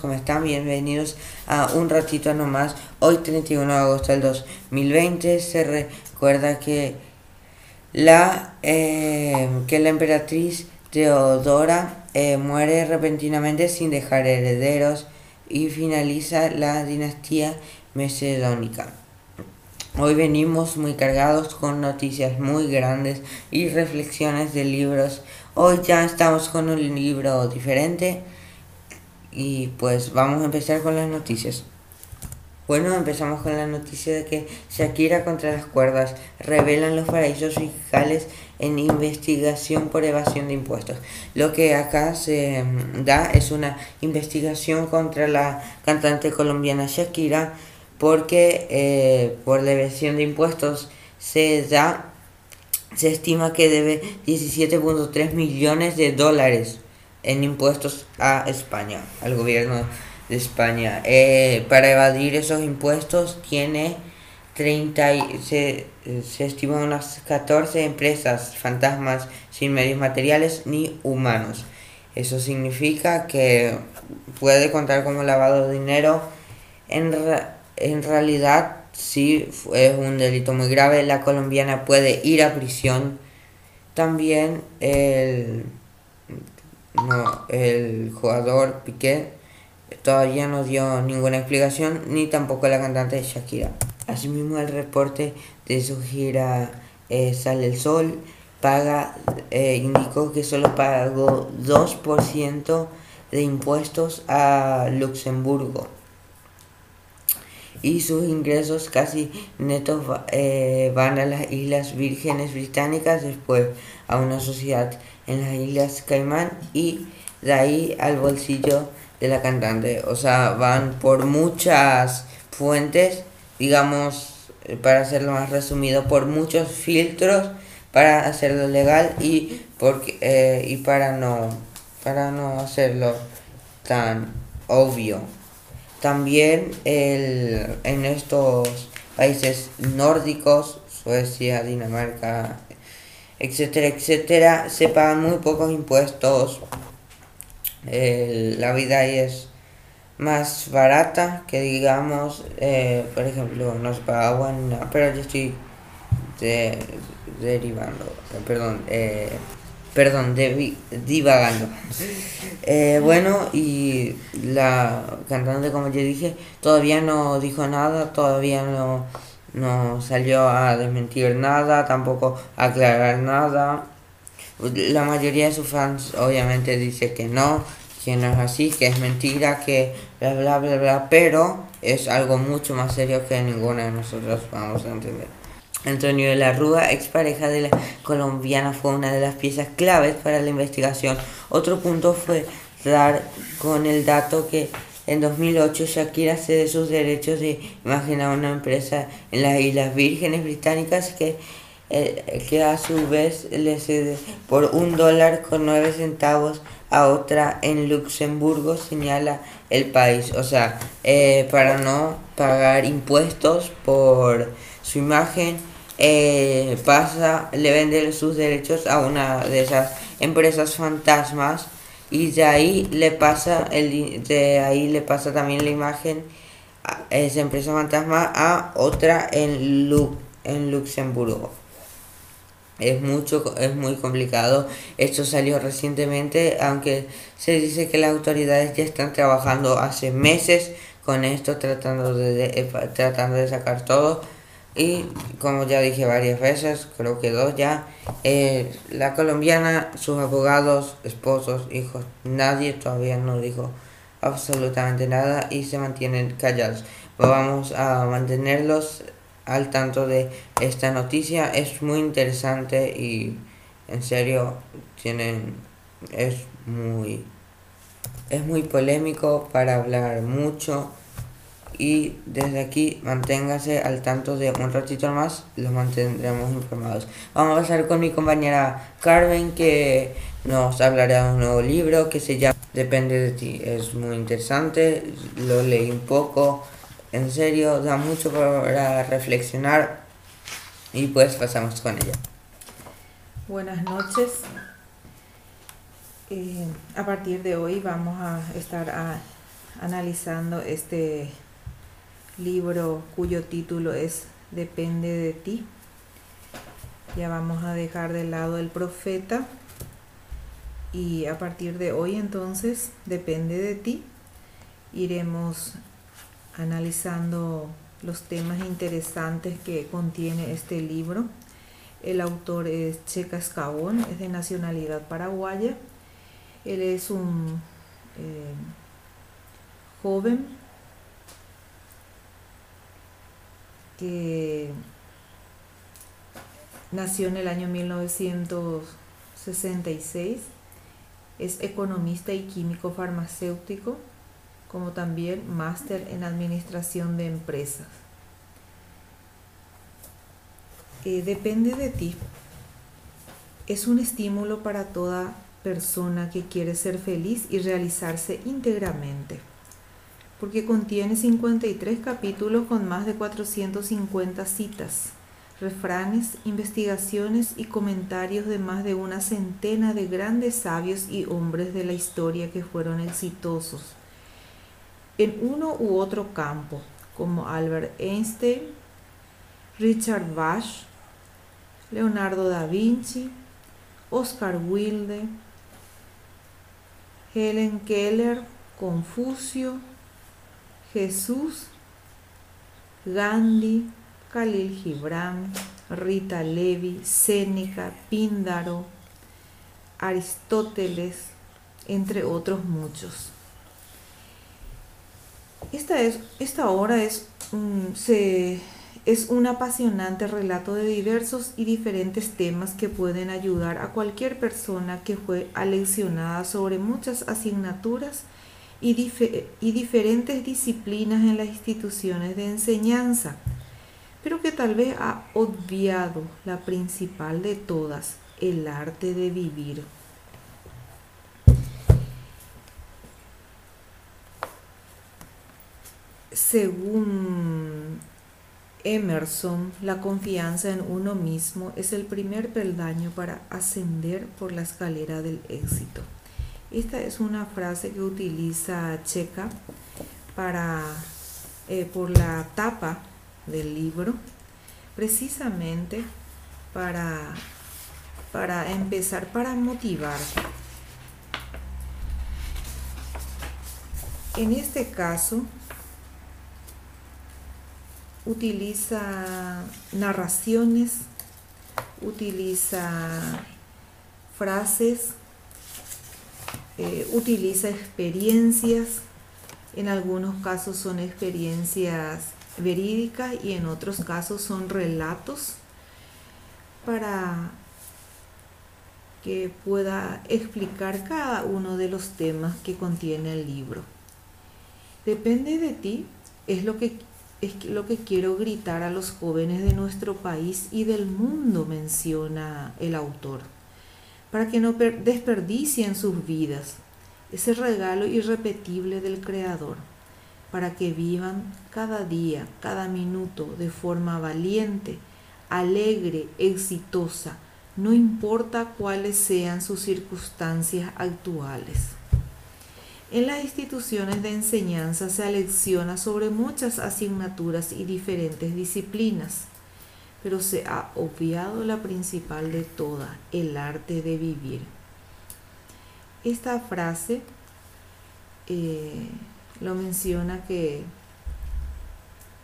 ¿cómo están? Bienvenidos a un ratito nomás. Hoy 31 de agosto del 2020 se recuerda que la, eh, que la emperatriz Teodora eh, muere repentinamente sin dejar herederos y finaliza la dinastía macedónica. Hoy venimos muy cargados con noticias muy grandes y reflexiones de libros. Hoy ya estamos con un libro diferente y pues vamos a empezar con las noticias. Bueno, empezamos con la noticia de que Shakira contra las cuerdas revelan los paraísos fiscales en investigación por evasión de impuestos. Lo que acá se mm, da es una investigación contra la cantante colombiana Shakira porque eh, por la evasión de impuestos se da, se estima que debe 17.3 millones de dólares en impuestos a España, al gobierno de España. Eh, para evadir esos impuestos tiene 30 se, se estima unas 14 empresas fantasmas sin medios materiales ni humanos. Eso significa que puede contar como lavado de dinero en en realidad sí es un delito muy grave. La colombiana puede ir a prisión. También el, no, el jugador Piqué todavía no dio ninguna explicación, ni tampoco la cantante Shakira. Asimismo, el reporte de su gira eh, Sale el Sol paga, eh, indicó que solo pagó 2% de impuestos a Luxemburgo y sus ingresos casi netos eh, van a las Islas Vírgenes Británicas, después a una sociedad en las Islas Caimán y de ahí al bolsillo de la cantante. O sea, van por muchas fuentes, digamos, eh, para hacerlo más resumido, por muchos filtros para hacerlo legal y, porque, eh, y para, no, para no hacerlo tan obvio. También el, en estos países nórdicos, Suecia, Dinamarca, etcétera, etcétera, se pagan muy pocos impuestos. la vida ahí es más barata que digamos, eh, por ejemplo, no se paga agua, pero yo estoy derivando, perdón, eh, perdón, divagando. Eh, bueno, y la cantante, como ya dije, todavía no dijo nada, todavía no, no salió a desmentir nada, tampoco a aclarar nada. La mayoría de sus fans obviamente dice que no, que no es así, que es mentira, que bla bla bla bla, pero es algo mucho más serio que ninguna de nosotros vamos a entender. Antonio de la Rúa, expareja de la colombiana, fue una de las piezas claves para la investigación. Otro punto fue dar con el dato que en 2008 Shakira cede sus derechos de imagen a una empresa en las Islas Vírgenes Británicas que, eh, que a su vez le cede por un dólar con nueve centavos a otra en Luxemburgo, señala el país. O sea, eh, para no pagar impuestos por su imagen, eh, pasa, le vende sus derechos a una de esas empresas fantasmas y de ahí le pasa el de ahí le pasa también la imagen esa empresa fantasma a otra en en Luxemburgo. Es mucho es muy complicado. Esto salió recientemente, aunque se dice que las autoridades ya están trabajando hace meses con esto tratando de tratando de sacar todo y como ya dije varias veces, creo que dos ya, eh, la colombiana, sus abogados, esposos, hijos, nadie todavía no dijo absolutamente nada y se mantienen callados. Vamos a mantenerlos al tanto de esta noticia. Es muy interesante y en serio tienen es muy es muy polémico para hablar mucho y desde aquí manténgase al tanto de un ratito más, los mantendremos informados. Vamos a pasar con mi compañera Carmen que nos hablará de un nuevo libro que se llama Depende de ti. Es muy interesante, lo leí un poco, en serio, da mucho para reflexionar y pues pasamos con ella. Buenas noches. Eh, a partir de hoy vamos a estar a analizando este libro cuyo título es Depende de ti. Ya vamos a dejar de lado el profeta y a partir de hoy entonces depende de ti. Iremos analizando los temas interesantes que contiene este libro. El autor es Checa Escabón, es de nacionalidad paraguaya. Él es un eh, joven que nació en el año 1966, es economista y químico farmacéutico, como también máster en administración de empresas. Eh, depende de ti. Es un estímulo para toda persona que quiere ser feliz y realizarse íntegramente, porque contiene 53 capítulos con más de 450 citas, refranes, investigaciones y comentarios de más de una centena de grandes sabios y hombres de la historia que fueron exitosos en uno u otro campo, como Albert Einstein, Richard Bach, Leonardo da Vinci, Oscar Wilde, Helen Keller, Confucio, Jesús, Gandhi, Khalil Gibran, Rita Levi, Séneca, Píndaro, Aristóteles, entre otros muchos. Esta, es, esta obra es, se, es un apasionante relato de diversos y diferentes temas que pueden ayudar a cualquier persona que fue aleccionada sobre muchas asignaturas y, y diferentes disciplinas en las instituciones de enseñanza, pero que tal vez ha obviado la principal de todas, el arte de vivir. Según Emerson, la confianza en uno mismo es el primer peldaño para ascender por la escalera del éxito. Esta es una frase que utiliza Checa para, eh, por la tapa del libro, precisamente para, para empezar, para motivar. En este caso, utiliza narraciones, utiliza frases, eh, utiliza experiencias, en algunos casos son experiencias verídicas y en otros casos son relatos para que pueda explicar cada uno de los temas que contiene el libro. Depende de ti, es lo que es lo que quiero gritar a los jóvenes de nuestro país y del mundo, menciona el autor, para que no desperdicien sus vidas, ese regalo irrepetible del Creador, para que vivan cada día, cada minuto de forma valiente, alegre, exitosa, no importa cuáles sean sus circunstancias actuales. En las instituciones de enseñanza se alecciona sobre muchas asignaturas y diferentes disciplinas, pero se ha obviado la principal de todas, el arte de vivir. Esta frase eh, lo menciona que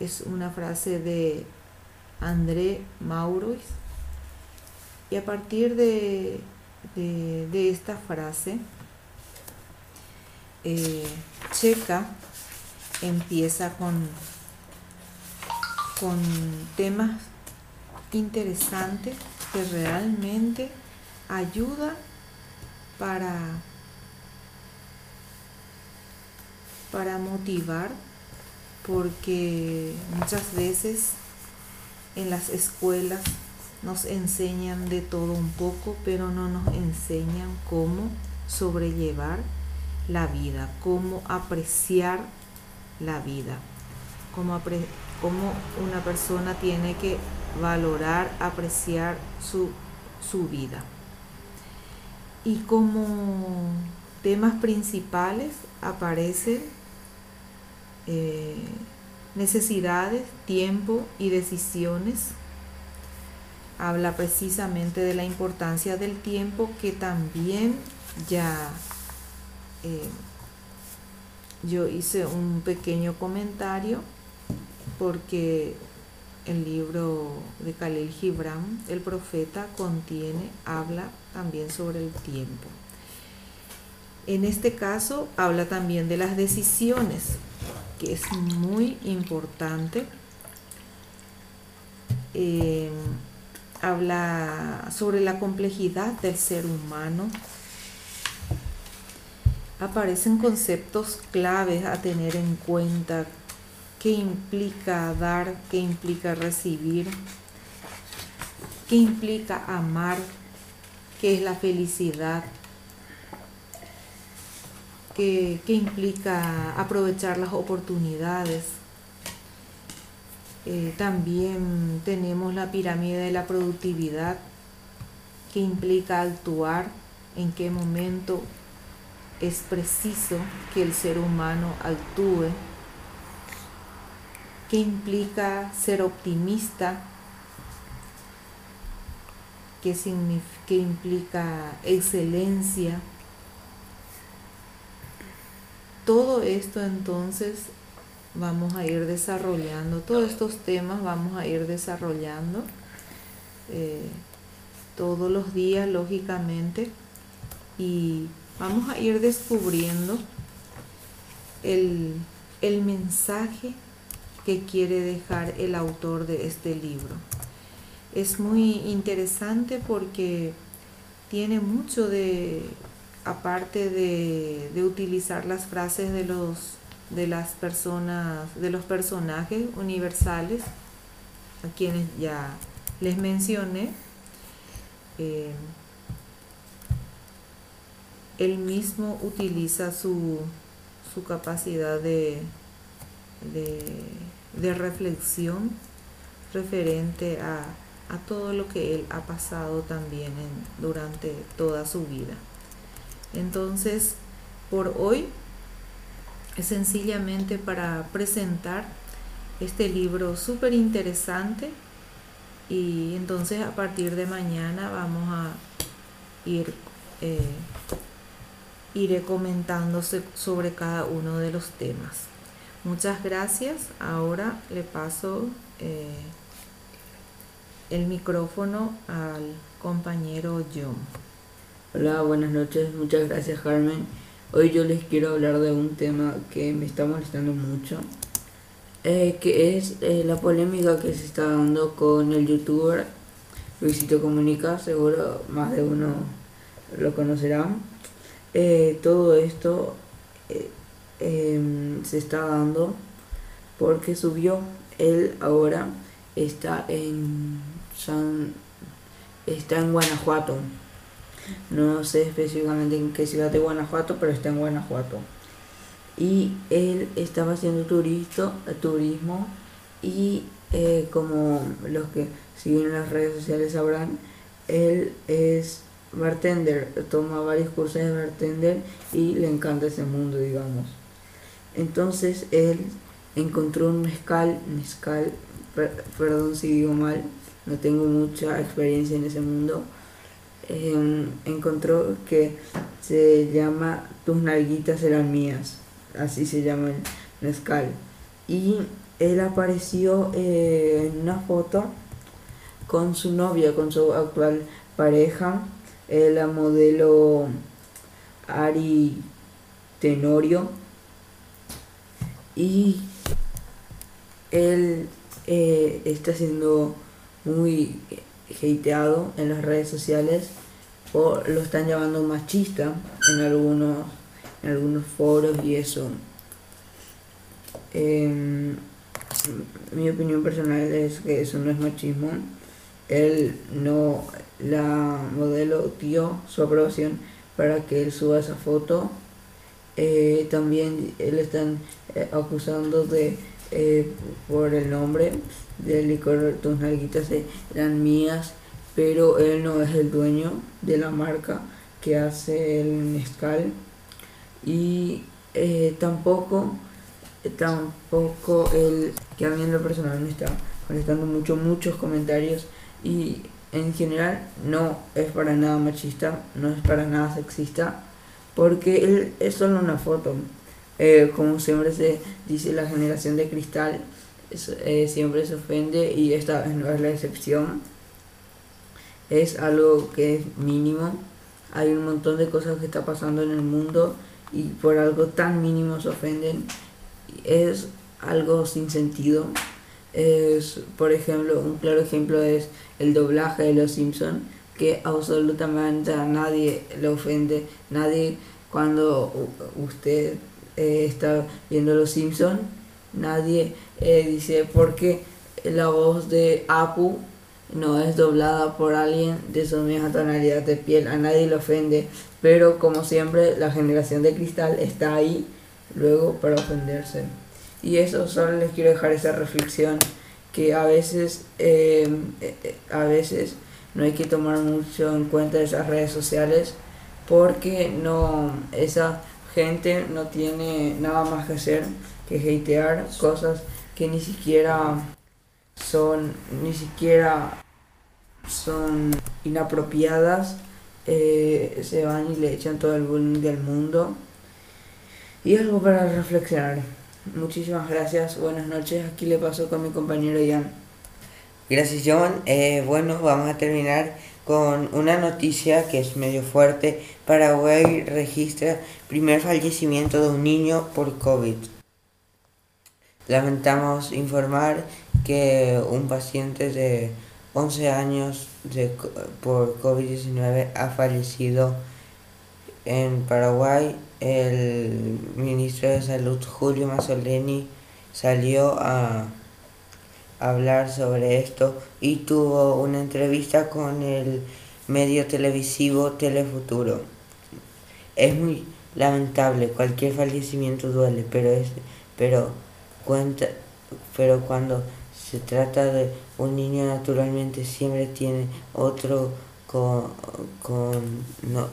es una frase de André Maurois y a partir de, de esta frase eh, checa empieza con, con temas interesantes que realmente ayuda para, para motivar porque muchas veces en las escuelas nos enseñan de todo un poco, pero no nos enseñan cómo sobrellevar la vida, cómo apreciar la vida, cómo, una persona tiene que valorar, apreciar su, su vida. Y como temas principales aparece eh, necesidades, tiempo y decisiones. Habla precisamente de la importancia del tiempo que también ya eh, yo hice un pequeño comentario porque el libro de Khalil Gibran, el profeta, contiene, habla también sobre el tiempo. En este caso habla también de las decisiones, que es muy importante. Eh, habla sobre la complejidad del ser humano. Aparecen conceptos claves a tener en cuenta. Qué implica dar, qué implica recibir, qué implica amar, qué es la felicidad, qué, implica aprovechar las oportunidades. Eh, también tenemos la pirámide de la productividad, que implica actuar, en qué momento es preciso que el ser humano actúe ¿Qué implica ser optimista? ¿Qué, qué implica excelencia? Todo esto entonces vamos a ir desarrollando, todos estos temas vamos a ir desarrollando eh, todos los días, lógicamente, y vamos a ir descubriendo el, el mensaje que quiere dejar el autor de este libro. Es muy interesante porque tiene mucho de, aparte de, utilizar las frases de los de las personas, de los personajes universales, a quienes ya les mencioné, eh, él mismo utiliza su, su capacidad de, de reflexión referente a, todo lo que él ha pasado también durante toda su vida. Entonces, por hoy, es sencillamente para presentar este libro súper interesante y entonces a partir de mañana vamos a ir eh, iré comentándose sobre cada uno de los temas. Muchas gracias. Ahora le paso eh, el micrófono al compañero John. Hola, buenas noches. Muchas gracias Carmen. Hoy yo les quiero hablar de un tema que me está molestando mucho, eh, que es eh, la polémica que se está dando con el youtuber Luisito Comunica, seguro más de uno lo conocerán. Todo esto Em, se está dando porque subió. Él ahora está en San, está en Guanajuato. No sé específicamente en qué ciudad de Guanajuato, pero está en Guanajuato. Y él estaba haciendo turista, turismo y eh, como los que siguen las redes sociales sabrán, él es bartender, toma varios cursos de bartender y le encanta ese mundo, digamos. Entonces él encontró un mezcal, mezcal, perdón si digo mal, no tengo mucha experiencia en ese mundo. Em, encontró que se llama Tus nalguitas eran mías, así se llama el mezcal. Y él apareció eh, en una foto con su novia, con su actual pareja, eh, la modelo Ari Tenorio. Y él eh, está siendo muy hateado en las redes sociales o lo están llamando machista en algunos en algunos foros y eso. Em, mi opinión personal es que eso no es machismo. Él no la modelo dio su aprobación para que él suba esa foto. Eh, también le están eh, acusando de eh, por el nombre del licor tus nalguitas eran mías pero él no es el dueño de la marca que hace el mezcal. Y tampoco tampoco el que a mí en lo personal me está molestando mucho muchos comentarios y en general no es para nada machista, no es para nada sexista, porque él es solo una foto. Eh, como siempre se dice, la generación de cristal eh, siempre se ofende y esta no es la excepción. Es algo que es mínimo. Hay un montón de cosas que está pasando en el mundo y por algo tan mínimo se ofenden. Es algo sin sentido. Es, por ejemplo, un claro ejemplo es el doblaje de Los Simpson que absolutamente a nadie le ofende. Nadie cuando usted eh, está viendo Los Simpson, nadie eh, dice porque la voz de Apu no es doblada por alguien de su misma tonalidad de piel, a nadie le ofende, pero como siempre la generación de cristal está ahí luego para ofenderse. Y eso solo les quiero dejar esa reflexión que a veces em, eh, eh, a veces no hay que tomar mucho en cuenta esas redes sociales porque no esa gente no tiene nada más que hacer que hatear cosas que ni siquiera son ni siquiera son inapropiadas eh, se van y le echan todo el bullying del mundo. Y algo para reflexionar muchísimas gracias. Buenas noches. Aquí le paso con mi compañero Ian gracias John. Eh, bueno vamos a terminar con una noticia que es medio fuerte. Paraguay registra primer fallecimiento de un niño por COVID. Lamentamos informar que un paciente de 11 años de, por COVID-19 ha fallecido en Paraguay. El ministro de Salud Julio Mazzoleni salió a hablar sobre esto y tuvo una entrevista con el medio televisivo Telefuturo. Es muy lamentable, cualquier fallecimiento duele, pero es pero cuenta, pero cuando se trata de un niño naturalmente siempre tiene otro con, no,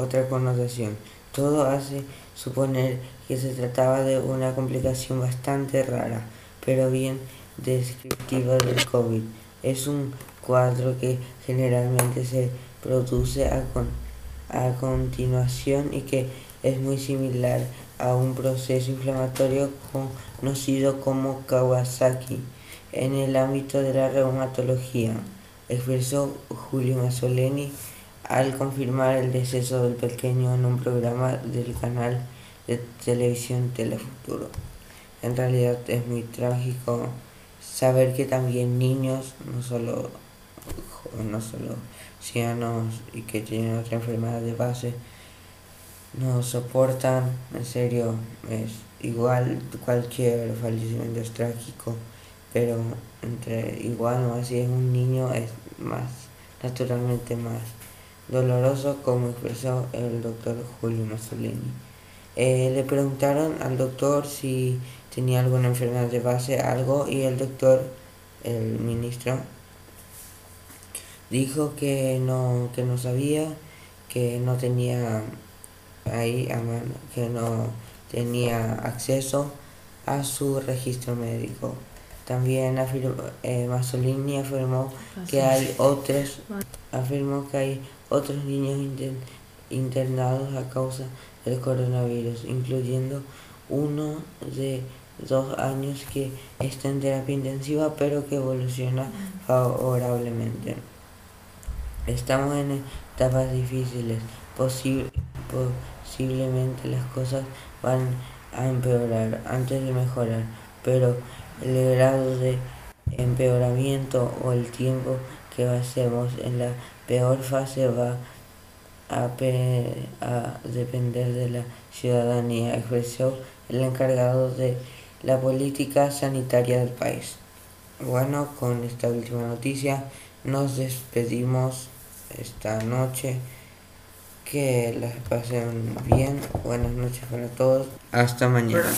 otra connotación. Todo hace suponer que se trataba de una complicación bastante rara, pero bien descriptiva del COVID. Es un cuadro que generalmente se produce a, continuación y que es muy similar a un proceso inflamatorio conocido como Kawasaki en el ámbito de la reumatología, expresó Julio Mazzoleni al confirmar el deceso del pequeño en un programa del canal de televisión Telefuturo. En realidad es muy trágico saber que también niños, no solo, no solo cianos y que tienen otra enfermedad de base, no soportan, en serio, es igual cualquier fallecimiento es trágico, pero entre igual o así es un niño es más, naturalmente más doloroso como expresó el doctor Julio Mazzolini. Eh, le preguntaron al doctor si tenía alguna enfermedad de base, algo, y el doctor, el ministro, dijo que no, que no sabía, que no tenía ahí a mano, que no tenía acceso a su registro médico. También afirmó, eh, afirmó que hay otros, afirmó que hay otros niños internados a causa del coronavirus, incluyendo uno de dos años que está en terapia intensiva pero que evoluciona favorablemente. Estamos en etapas difíciles, posible, posiblemente las cosas van a empeorar antes de mejorar, pero el grado de empeoramiento o el tiempo que pasemos en la peor fase va a, a depender de la ciudadanía, expresó el encargado de la política sanitaria del país. Bueno, con esta última noticia nos despedimos esta noche. Que las pasen bien. Buenas noches para todos. Hasta mañana.